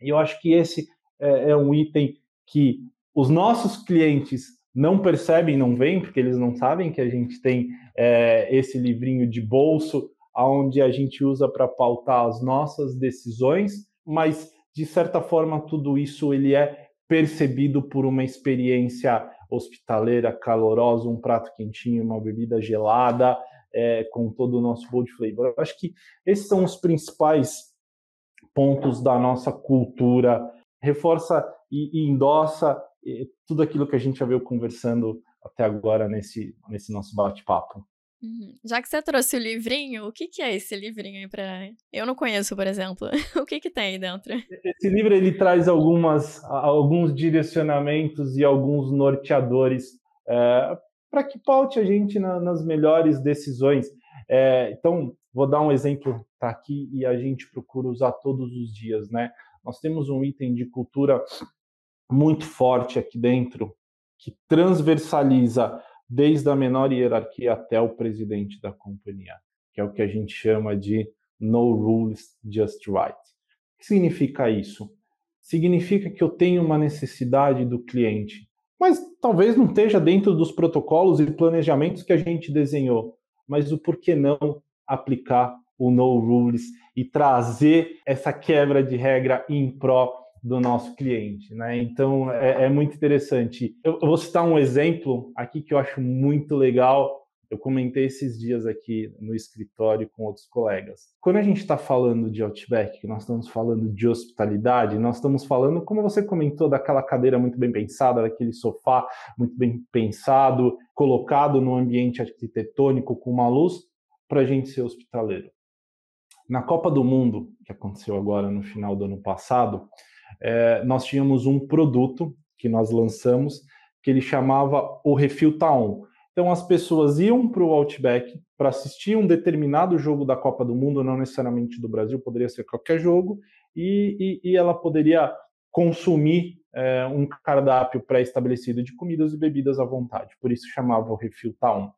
e eu acho que esse é, é um item que os nossos clientes não percebem, não veem, porque eles não sabem que a gente tem é, esse livrinho de bolso, aonde a gente usa para pautar as nossas decisões, mas de certa forma tudo isso ele é percebido por uma experiência hospitaleira, calorosa, um prato quentinho, uma bebida gelada, é, com todo o nosso bold flavor. Eu acho que esses são os principais pontos da nossa cultura. Reforça e, e endossa e, tudo aquilo que a gente já veio conversando até agora nesse, nesse nosso bate-papo. Uhum. Já que você trouxe o livrinho, o que, que é esse livrinho aí para? Eu não conheço, por exemplo. o que que tem aí dentro? Esse livro ele traz algumas, alguns direcionamentos e alguns norteadores é, para que paute a gente na, nas melhores decisões. É, então, vou dar um exemplo, tá aqui e a gente procura usar todos os dias, né? Nós temos um item de cultura muito forte aqui dentro que transversaliza desde a menor hierarquia até o presidente da companhia, que é o que a gente chama de No Rules, Just Right. O que significa isso? Significa que eu tenho uma necessidade do cliente, mas talvez não esteja dentro dos protocolos e planejamentos que a gente desenhou. Mas o porquê não aplicar o No Rules e trazer essa quebra de regra em pró do nosso cliente, né? Então é, é muito interessante. Eu, eu, vou citar um exemplo aqui que eu acho muito legal. Eu comentei esses dias aqui no escritório com outros colegas. Quando a gente está falando de Outback, nós estamos falando de hospitalidade, nós estamos falando, como você comentou, daquela cadeira muito bem pensada, daquele sofá muito bem pensado, colocado num ambiente arquitetônico com uma luz, para a gente ser hospitaleiro. Na Copa do Mundo, que aconteceu agora no final do ano passado, é, nós tínhamos um produto que nós lançamos que ele chamava o Refil Taon. Então as pessoas iam para o Outback para assistir um determinado jogo da Copa do Mundo, não necessariamente do Brasil, poderia ser qualquer jogo, e, e, e ela poderia consumir é, um cardápio pré-estabelecido de comidas e bebidas à vontade. Por isso chamava o Refil Taon.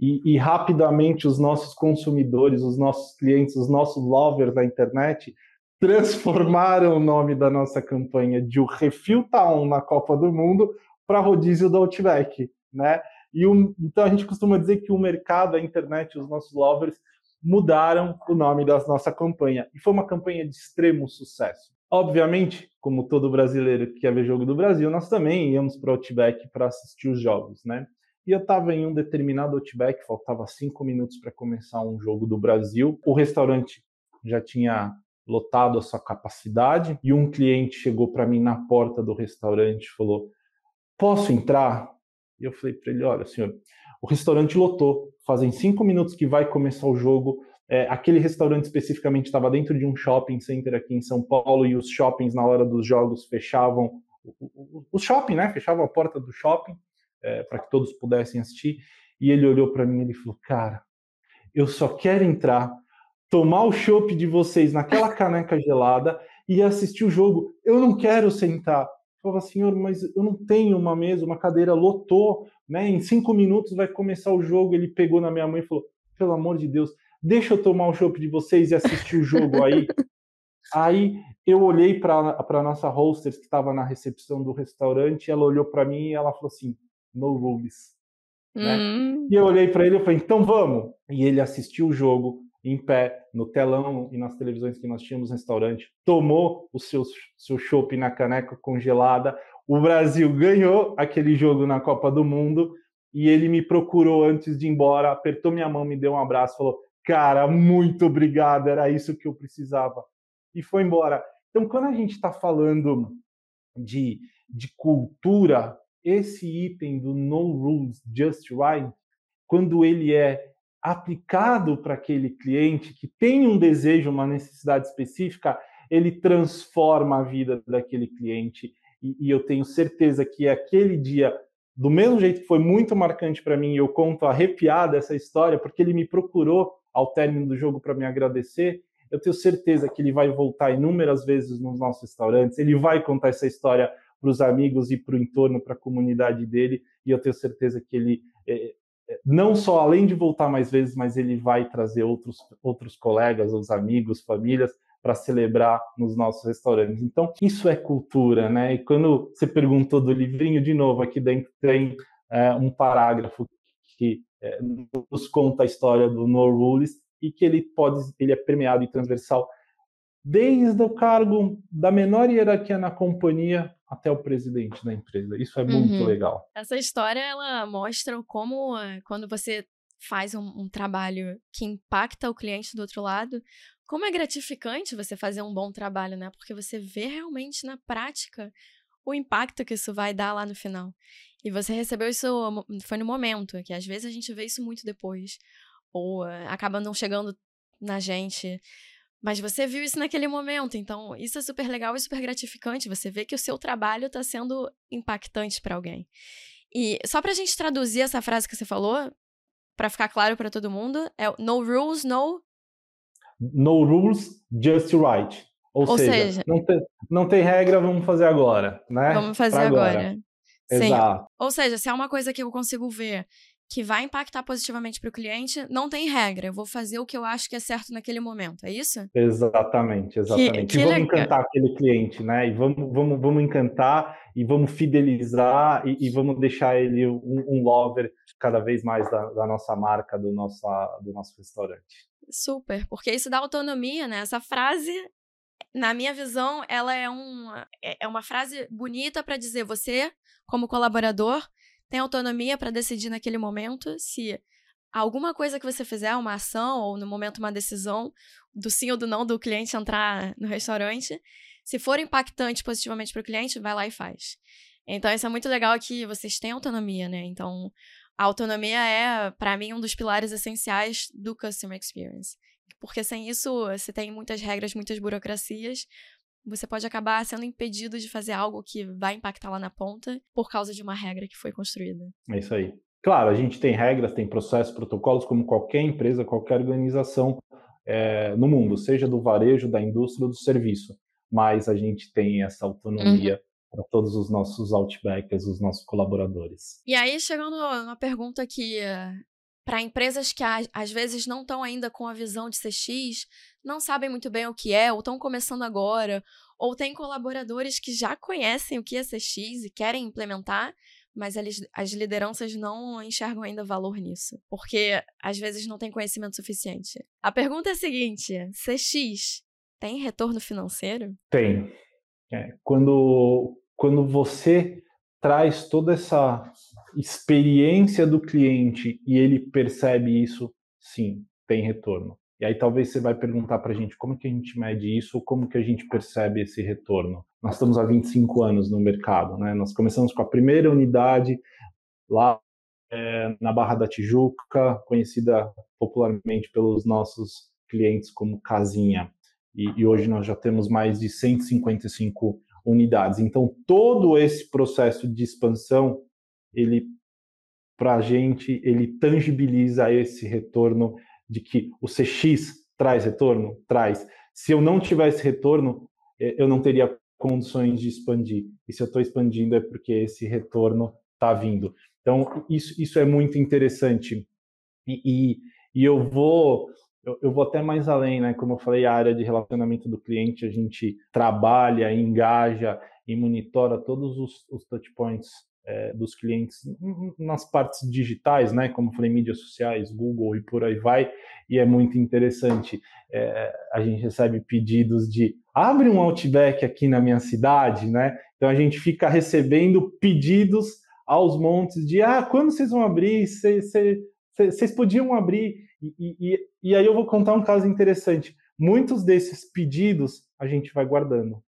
E, e, rapidamente os nossos consumidores, os nossos clientes, os nossos lovers da internet transformaram o nome da nossa campanha de o Refil Town na Copa do Mundo para rodízio do Outback, né? E o, então a gente costuma dizer que o mercado, a internet, os nossos lovers mudaram o nome da nossa campanha. E foi uma campanha de extremo sucesso. Obviamente, como todo brasileiro que quer ver jogo do Brasil, nós também íamos para o Outback para assistir os jogos, né? E eu estava em um determinado Outback, faltava cinco minutos para começar um jogo do Brasil. O restaurante já tinha lotado a sua capacidade e um cliente chegou para mim na porta do restaurante e falou: "Posso entrar?" E eu falei para ele: "Olha, senhor, o restaurante lotou. Fazem cinco minutos que vai começar o jogo. É, aquele restaurante especificamente estava dentro de um shopping center aqui em São Paulo e os shoppings na hora dos jogos fechavam o, shopping, né? Fechavam a porta do shopping é, para que todos pudessem assistir. E ele olhou para mim e falou: Cara, eu só quero entrar, tomar o chopp de vocês naquela caneca gelada e assistir o jogo. Eu não quero sentar. Falava, senhor, mas eu não tenho uma mesa, uma cadeira lotou, né? Em cinco minutos vai começar o jogo. Ele pegou na minha mãe e falou: pelo amor de Deus, deixa eu tomar o chopp de vocês e assistir o jogo aí. aí eu olhei para a nossa hostess que estava na recepção do restaurante, ela olhou para mim e ela falou assim: no rules. Né? Hum. E eu olhei para ele e falei: então vamos. E ele assistiu o jogo em pé, no telão e nas televisões que nós tínhamos no restaurante, tomou o seu, seu chopp na caneca congelada. O Brasil ganhou aquele jogo na Copa do Mundo e ele me procurou antes de ir embora, apertou minha mão, me deu um abraço, falou: Cara, muito obrigado, era isso que eu precisava. E foi embora. Então, quando a gente está falando de, de cultura, esse item do No Rules, Just Right, quando ele é aplicado para aquele cliente que tem um desejo, uma necessidade específica, ele transforma a vida daquele cliente. E, e eu tenho certeza que aquele dia, do mesmo jeito que foi muito marcante para mim, eu conto arrepiado essa história, porque ele me procurou ao término do jogo para me agradecer. Eu tenho certeza que ele vai voltar inúmeras vezes nos nossos restaurantes, ele vai contar essa história para os amigos e para o entorno, para a comunidade dele, e eu tenho certeza que ele é, não só além de voltar mais vezes, mas ele vai trazer outros, outros colegas, os amigos, famílias para celebrar nos nossos restaurantes. Então, isso é cultura, né? E quando você perguntou do livrinho, de novo, aqui dentro tem é, um parágrafo que é, nos conta a história do No Rules e que ele pode, ele é premiado e transversal desde o cargo da menor hierarquia na companhia até o presidente da empresa. Isso é muito uhum. legal. Essa história ela mostra como eh, quando você faz um, um, trabalho que impacta o cliente do outro lado, como é gratificante você fazer um bom trabalho, né? Porque você vê realmente na prática o impacto que isso vai dar lá no final. E você recebeu isso foi no momento, que às vezes a gente vê isso muito depois ou uh, acaba não chegando na gente mas você viu isso naquele momento, então isso é super legal e super gratificante. Você vê que o seu trabalho está sendo impactante para alguém. E só para a gente traduzir essa frase que você falou, para ficar claro para todo mundo, é no rules, no. No rules, just right. Ou, Ou seja, seja, não, tem, não tem regra, vamos fazer agora, né? Vamos fazer agora. agora. Sim. Exato. Ou seja, se é uma coisa que eu consigo ver que vai impactar positivamente para o cliente, não tem regra. Eu vou fazer o que eu acho que é certo naquele momento, é isso? Exatamente, exatamente. Que, que e vamos legal. encantar aquele cliente, né? E vamos, vamos, vamos encantar e vamos fidelizar e, e vamos deixar ele um, um lover cada vez mais da, da, nossa marca, do nosso, do nosso restaurante. Super, porque isso dá autonomia, né? Essa frase na minha visão, ela é, um, é, é uma frase bonita para dizer você, como colaborador, tem autonomia para decidir naquele momento se alguma coisa que você fizer, uma ação ou no momento uma decisão do sim ou do não do cliente entrar no restaurante, se for impactante positivamente para o cliente, vai lá e faz. Então isso é muito legal que vocês têm autonomia, né? Então a autonomia é, para mim, um dos pilares essenciais do customer experience. Porque sem isso, você tem muitas regras, muitas burocracias, você pode acabar sendo impedido de fazer algo que vai impactar lá na ponta por causa de uma regra que foi construída. É isso aí. Claro, a gente tem regras, tem processos, protocolos, como qualquer empresa, qualquer organização é, no mundo, seja do varejo, da indústria ou do serviço. Mas a gente tem essa autonomia uhum para todos os nossos outbackers, os nossos colaboradores. E aí, chegando uma pergunta que para empresas que às vezes não estão ainda com a visão de CX, não sabem muito bem o que é, ou estão começando agora, ou tem colaboradores que já conhecem o que é CX e querem implementar, mas as lideranças não enxergam ainda valor nisso, porque às vezes não tem conhecimento suficiente. A pergunta é a seguinte: CX tem retorno financeiro? Tem. É, quando, quando você traz toda essa experiência do cliente e ele percebe isso, sim, tem retorno. E aí talvez você vai perguntar para a gente como que a gente mede isso ou como que a gente percebe esse retorno. Nós estamos há 25 anos no mercado, né? Nós começamos com a primeira unidade lá é, na Barra da Tijuca, conhecida popularmente pelos nossos clientes como Casinha. E, e hoje nós já temos mais de 155 unidades. Então, todo esse processo de expansão, ele, para a gente, ele tangibiliza esse retorno de que o CX traz retorno? Traz. Se eu não tivesse retorno, é, eu não teria condições de expandir. E se eu estou expandindo é porque esse retorno está vindo. Então, isso, isso é muito interessante. E, e, e eu vou eu, eu, vou até mais além, né? Como eu falei, a área de relacionamento do cliente, a gente trabalha, engaja e monitora todos os, os touchpoints é, dos clientes nas partes digitais, né? Como falei, mídias sociais, Google e por aí vai. E é muito interessante. É, a gente recebe pedidos de abre um Outback aqui na minha cidade, né? Então a gente fica recebendo pedidos aos montes de ah, quando vocês vão abrir? Vocês podiam abrir e, e, e aí eu vou contar um caso interessante. Muitos desses pedidos a gente vai guardando.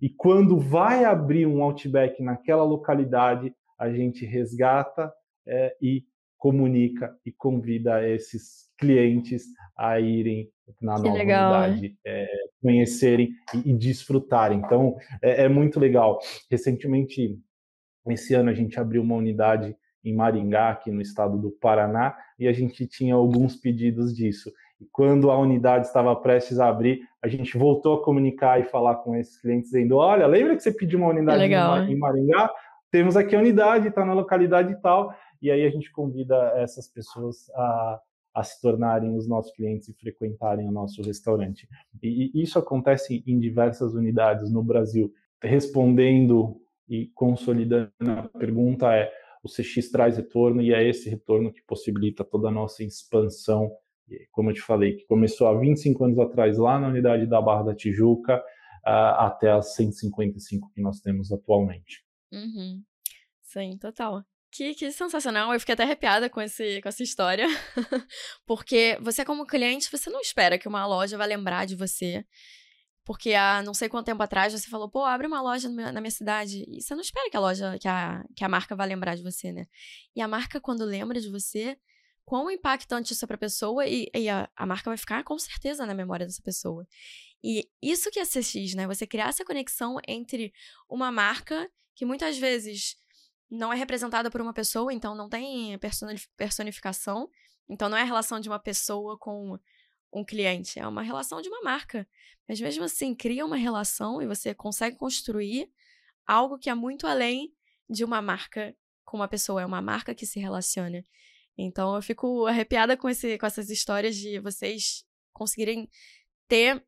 E quando vai abrir um Outback naquela localidade, a gente resgata é, e comunica e convida esses clientes a irem na que nova legal, unidade, é, conhecerem e, e, desfrutarem. Então, é, é, muito legal. Recentemente, esse ano, a gente abriu uma unidade em Maringá, aqui no estado do Paraná, e a gente tinha alguns pedidos disso. E quando a unidade estava prestes a abrir, a gente voltou a comunicar e falar com esses clientes, dizendo: Olha, lembra que você pediu uma unidade legal, em Maringá? Temos aqui a unidade, está na localidade tal. E aí a gente convida essas pessoas a, a se tornarem os nossos clientes e frequentarem o nosso restaurante. E, e isso acontece em diversas unidades no Brasil. Respondendo e consolidando a pergunta é o CX traz retorno e é esse retorno que possibilita toda a nossa expansão, como eu te falei, que começou há 25 anos atrás lá na unidade da Barra da Tijuca, uh, até as 155 que nós temos atualmente. Uhum. Sim, total. Que, que sensacional, eu fiquei até arrepiada com, esse, com essa história, porque você como cliente, você não espera que uma loja vá lembrar de você porque há não sei quanto tempo atrás você falou, pô, abre uma loja na minha cidade. E você não espera que a loja, que a, que a marca vá lembrar de você, né? E a marca, quando lembra de você, quão impactante isso é pra pessoa e, e a, a, marca vai ficar com certeza na memória dessa pessoa. E isso que é CX, né? Você criar essa conexão entre uma marca que muitas vezes não é representada por uma pessoa, então não tem personificação. Então não é a relação de uma pessoa com um cliente, é uma relação de uma marca. Mas mesmo assim, cria uma relação e você consegue construir algo que é muito além de uma marca com uma pessoa, é uma marca que se relaciona. Então eu fico arrepiada com, esse, com essas histórias de vocês conseguirem ter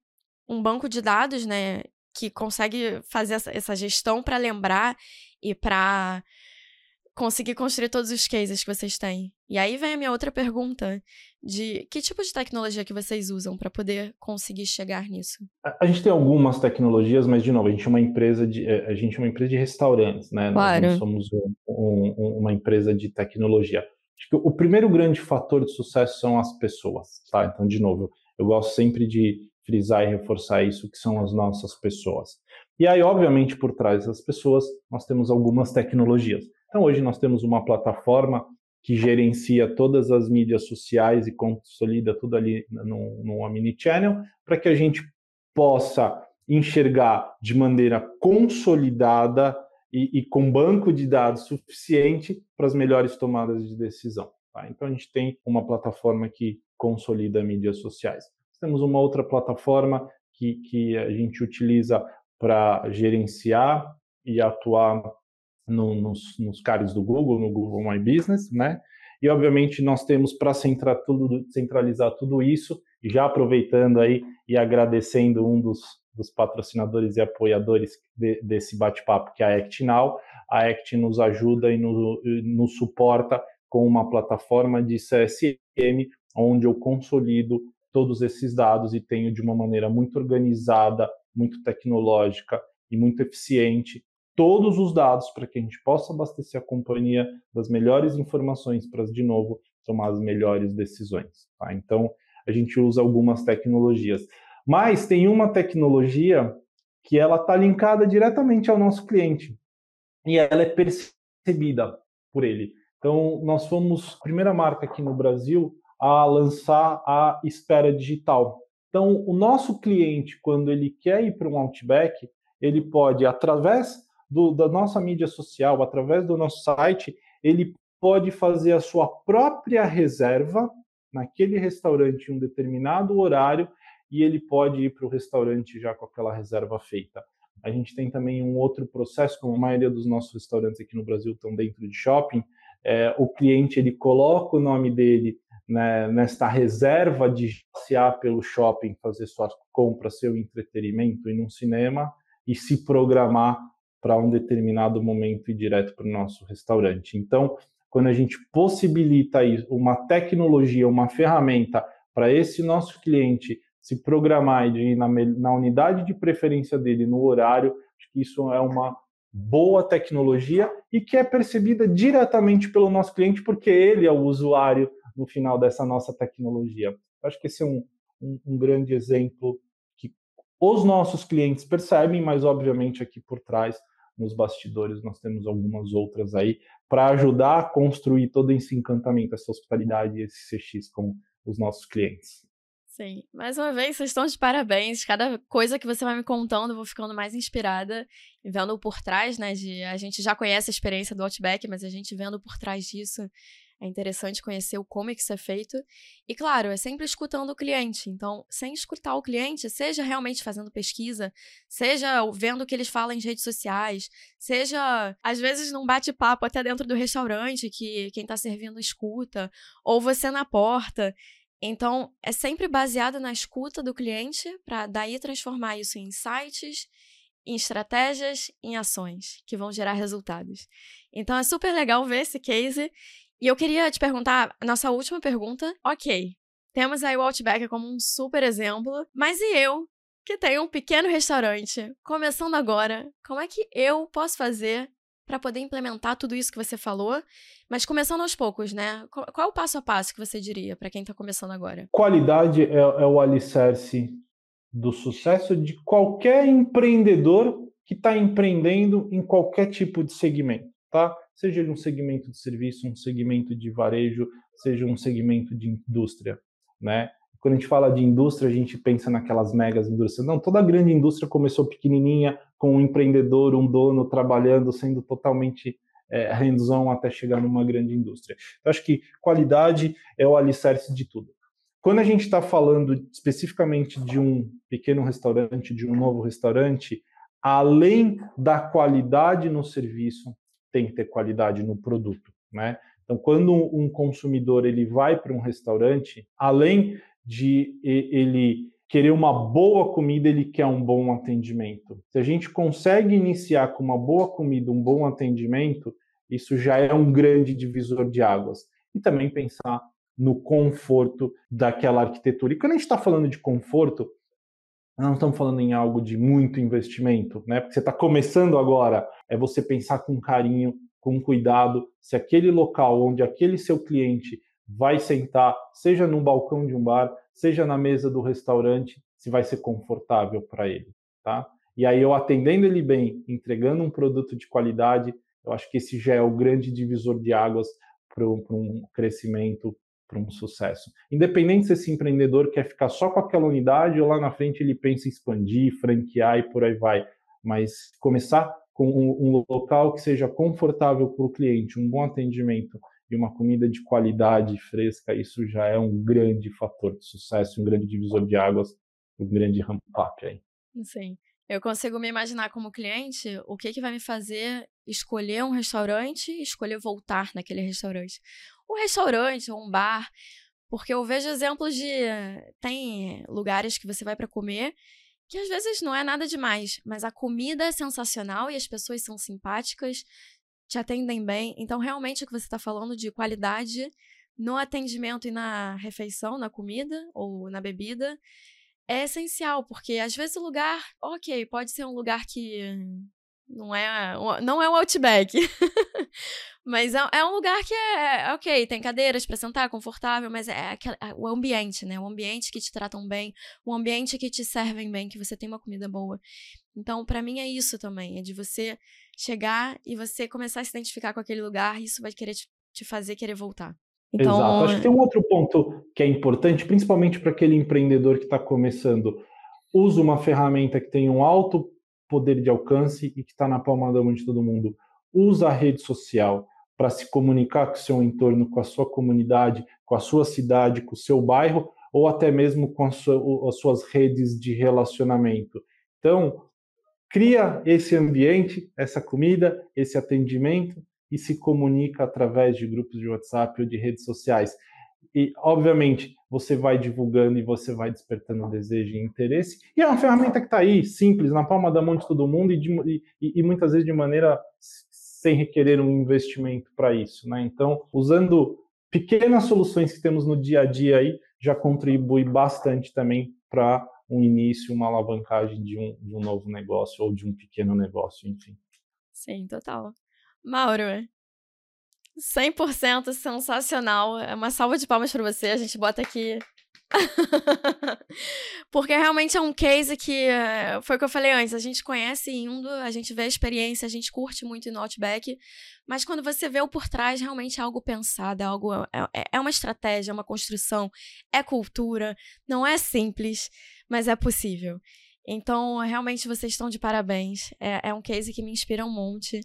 um banco de dados, né, que consegue fazer essa, essa gestão para lembrar e para conseguir construir todos os cases que vocês têm. E aí vem a minha outra pergunta de que tipo de tecnologia que vocês usam para poder conseguir chegar nisso? A, gente tem algumas tecnologias, mas de novo, a gente é uma empresa de a gente é uma empresa de restaurantes, né? Claro. Nós não somos um, um, uma empresa de tecnologia. Acho que o primeiro grande fator de sucesso são as pessoas, tá? Então, de novo, eu gosto sempre de frisar e reforçar isso, que são as nossas pessoas. E aí, obviamente, por trás das pessoas, nós temos algumas tecnologias. Então, hoje nós temos uma plataforma que gerencia todas as mídias sociais e consolida tudo ali no, no Omnichannel, para que a gente possa enxergar de maneira consolidada e, e, com banco de dados suficiente para as melhores tomadas de decisão. Tá? Então, a gente tem uma plataforma que consolida mídias sociais. Temos uma outra plataforma que, que a gente utiliza para gerenciar e atuar no, nos, nos cards do Google, no Google My Business, né? E obviamente nós temos para centralizar tudo isso, já aproveitando aí e agradecendo um dos, dos patrocinadores e apoiadores de, desse bate-papo, que é a ActNow. A Act nos ajuda e nos, nos suporta com uma plataforma de CSM, onde eu consolido todos esses dados e tenho de uma maneira muito organizada, muito tecnológica e muito eficiente todos os dados para que a gente possa abastecer a companhia das melhores informações para, de novo, tomar as melhores decisões. Tá? Então, a gente usa algumas tecnologias. Mas tem uma tecnologia que ela está linkada diretamente ao nosso cliente e ela é percebida por ele. Então, nós fomos a primeira marca aqui no Brasil a lançar a espera digital. Então, o nosso cliente, quando ele quer ir para um Outback, ele pode, através do, da nossa mídia social, através do nosso site, ele pode fazer a sua própria reserva naquele restaurante em um determinado horário e ele pode ir para o restaurante já com aquela reserva feita. A gente tem também um outro processo, como a maioria dos nossos restaurantes aqui no Brasil estão dentro de shopping, é, o cliente ele coloca o nome dele né, nesta reserva de passear pelo shopping, fazer sua compra, seu entretenimento e num cinema e se programar para um determinado momento e direto para o nosso restaurante. Então, quando a gente possibilita uma tecnologia, uma ferramenta para esse nosso cliente se programar e ir na, na unidade de preferência dele no horário, acho que isso é uma boa tecnologia e que é percebida diretamente pelo nosso cliente, porque ele é o usuário no final dessa nossa tecnologia. Acho que esse é um, um, um grande exemplo que os nossos clientes percebem, mas obviamente aqui por trás, nos bastidores, nós temos algumas outras aí para ajudar a construir todo esse encantamento, essa hospitalidade e esse CX com os nossos clientes. Sim, mais uma vez, vocês estão de parabéns. Cada coisa que você vai me contando, eu vou ficando mais inspirada e vendo por trás, né? De a gente já conhece a experiência do Outback, mas a gente vendo por trás disso é interessante conhecer o como é que isso é feito. E claro, é sempre escutando o cliente. Então, sem escutar o cliente, seja realmente fazendo pesquisa, seja vendo o que eles falam em redes sociais, seja às vezes num bate-papo até dentro do restaurante que quem está servindo escuta, ou você na porta. Então, é sempre baseado na escuta do cliente para daí transformar isso em insights, em estratégias, em ações que vão gerar resultados. Então, é super legal ver esse case e eu queria te perguntar, nossa última pergunta. Ok, temos aí o Outback como um super exemplo, mas e eu, que tenho um pequeno restaurante, começando agora, como é que eu posso fazer para poder implementar tudo isso que você falou, mas começando aos poucos, né? Qual é o passo a passo que você diria para quem está começando agora? Qualidade é, é o alicerce do sucesso de qualquer empreendedor que está empreendendo em qualquer tipo de segmento, tá? seja um segmento de serviço, um segmento de varejo, seja um segmento de indústria, né? Quando a gente fala de indústria, a gente pensa naquelas megas indústrias. Não, toda grande indústria começou pequenininha, com um empreendedor, um dono trabalhando, sendo totalmente é, hands-on até chegar numa grande indústria. Eu acho que qualidade é o alicerce de tudo. Quando a gente está falando especificamente de um pequeno restaurante, de um novo restaurante, além da qualidade no serviço, tem que ter qualidade no produto, né? Então, quando um consumidor ele vai para um restaurante, além de ele querer uma boa comida, ele quer um bom atendimento. Se a gente consegue iniciar com uma boa comida, um bom atendimento, isso já é um grande divisor de águas. E também pensar no conforto daquela arquitetura. E quando a gente está falando de conforto, não estamos falando em algo de muito investimento, né? Porque você está começando agora, é você pensar com carinho, com cuidado, se aquele local onde aquele seu cliente vai sentar, seja no balcão de um bar, seja na mesa do restaurante, se vai ser confortável para ele, tá? E aí eu atendendo ele bem, entregando um produto de qualidade, eu acho que esse já é o grande divisor de águas para um crescimento para um sucesso. Independente se esse empreendedor quer ficar só com aquela unidade ou lá na frente ele pensa em expandir, franquear e por aí vai. Mas começar com um, local que seja confortável para o cliente, um bom atendimento e uma comida de qualidade fresca, isso já é um grande fator de sucesso, um grande divisor de águas, um grande ramp-up aí. Sim. Eu consigo me imaginar como cliente o que, que vai me fazer escolher um restaurante e escolher voltar naquele restaurante um restaurante ou um bar, porque eu vejo exemplos de tem lugares que você vai para comer que às vezes não é nada demais, mas a comida é sensacional e as pessoas são simpáticas, te atendem bem. Então, realmente, o que você está falando de qualidade no atendimento e na refeição, na comida ou na bebida, é essencial, porque às vezes o lugar, ok, pode ser um lugar que não é, não é um outback. mas é, é, um lugar que é, ok, tem cadeiras para sentar, confortável, mas é, é o ambiente, né? O ambiente que te tratam bem, o ambiente que te servem bem, que você tem uma comida boa. Então, para mim é isso também, é de você chegar e você começar a se identificar com aquele lugar, isso vai querer te, te fazer querer voltar. Então, Exato. Acho que tem um outro ponto que é importante, principalmente para aquele empreendedor que está começando. Usa uma ferramenta que tem um alto poder de alcance e que está na palma da mão de todo mundo. Usa a rede social para se comunicar com o seu entorno, com a sua comunidade, com a sua cidade, com o seu bairro, ou até mesmo com as suas redes de relacionamento. Então, cria esse ambiente, essa comida, esse atendimento e se comunica através de grupos de WhatsApp ou de redes sociais. E, obviamente, você vai divulgando e você vai despertando desejo e interesse. E é uma ferramenta que está aí, simples, na palma da mão de todo mundo e, de, e, e muitas vezes de maneira sem requerer um investimento para isso. Né? Então, usando pequenas soluções que temos no dia a dia aí, já contribui bastante também para um início, uma alavancagem de um, de um novo negócio ou de um pequeno negócio, enfim. Sim, total. Mauro, 100% sensacional. É uma salva de palmas para você. A gente bota aqui. Porque realmente é um case que eh, foi o que eu falei antes. A gente conhece indo, a gente vê a experiência, a gente curte muito no Outback. Mas quando você vê o por trás, realmente é algo pensado, é algo. É, é, é uma estratégia, é uma construção, é cultura. Não é simples, mas é possível. Então, realmente, vocês estão de parabéns. É, é um case que me inspira um monte.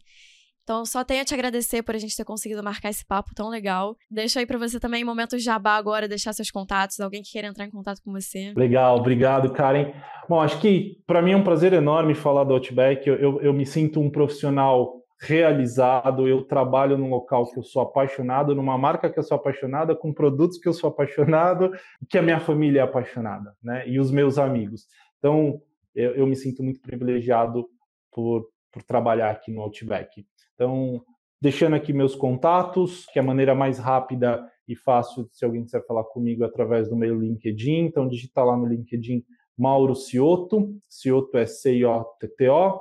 Então, só tenho a te agradecer por a gente ter conseguido marcar esse papo tão legal. Deixa aí para você também, momento jabá agora, deixar seus contatos, alguém que queira entrar em contato com você. Legal, obrigado, Karen. Bom, acho que para mim é um prazer enorme falar do Outback. Eu, eu, eu me sinto um profissional realizado, eu trabalho num local que eu sou apaixonado, numa marca que eu sou apaixonada, com produtos que eu sou apaixonado, que a minha família é apaixonada, né? E os meus amigos. Então, eu, eu me sinto muito privilegiado por, por trabalhar aqui no Outback. Então, deixando aqui meus contatos, que é a maneira mais rápida e fácil se alguém quiser falar comigo através do meu LinkedIn. Então, digita lá no LinkedIn Mauro Cioto, Cioto é C-I-O-T-T-O.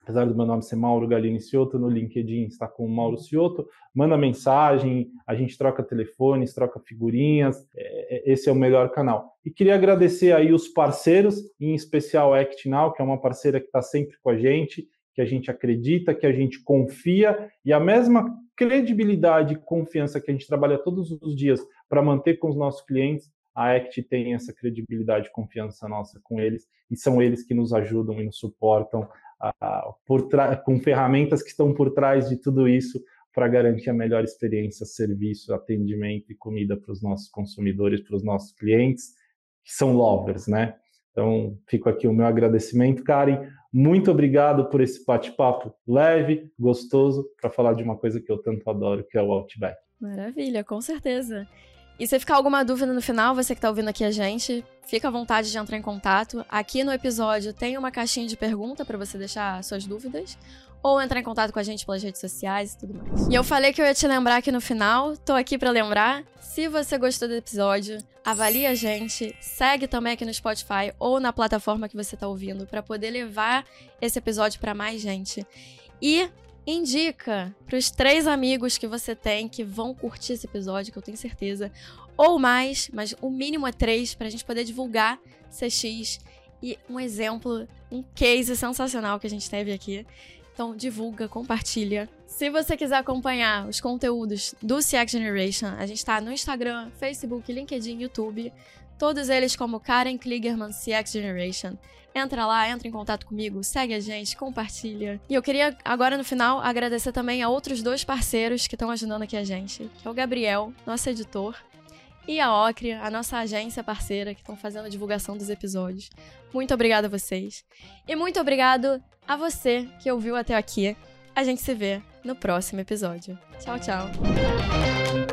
Apesar do meu nome ser Mauro Galini Cioto, no LinkedIn está com Mauro Cioto. Manda mensagem, a gente troca telefones, troca figurinhas. É, é, esse é o melhor canal. E queria agradecer aí os parceiros, em especial a ActNow, que é uma parceira que está sempre com a gente que a gente acredita, que a gente confia, e a mesma credibilidade e confiança que a gente trabalha todos os dias para manter com os nossos clientes, a ACT tem essa credibilidade e confiança nossa com eles, e são eles que nos ajudam e nos suportam a, por com ferramentas que estão por trás de tudo isso para garantir a melhor experiência, serviço, atendimento e comida para os nossos consumidores, para os nossos clientes, que são lovers, né? Então, fico aqui o meu agradecimento, Karen. Muito obrigado por esse bate-papo leve, gostoso, para falar de uma coisa que eu tanto adoro, que é o Outback. Maravilha, com certeza. E se ficar alguma dúvida no final, você que está ouvindo aqui a gente, fica à vontade de entrar em contato. Aqui no episódio tem uma caixinha de pergunta para você deixar suas dúvidas ou entrar em contato com a gente pelas redes sociais e tudo mais. E eu falei que eu ia te lembrar aqui no final, tô aqui para lembrar. Se você gostou do episódio, avalie a gente, segue também aqui no Spotify ou na plataforma que você tá ouvindo para poder levar esse episódio para mais gente. E indica para os três amigos que você tem que vão curtir esse episódio, que eu tenho certeza, ou mais, mas o mínimo é três para a gente poder divulgar CX e um exemplo, um case sensacional que a gente teve aqui. Então, divulga, compartilha. Se você quiser acompanhar os conteúdos do CX Generation, a gente está no Instagram, Facebook, LinkedIn, YouTube. Todos eles como Karen Kligerman CX Generation. Entra lá, entra em contato comigo, segue a gente, compartilha. E eu queria agora no final agradecer também a outros dois parceiros que estão ajudando aqui a gente, que é o Gabriel, nosso editor, e a Ocre, a nossa agência parceira que estão fazendo a divulgação dos episódios. Muito obrigada a vocês. E muito obrigado a você que ouviu até aqui. A gente se vê no próximo episódio. Tchau, tchau.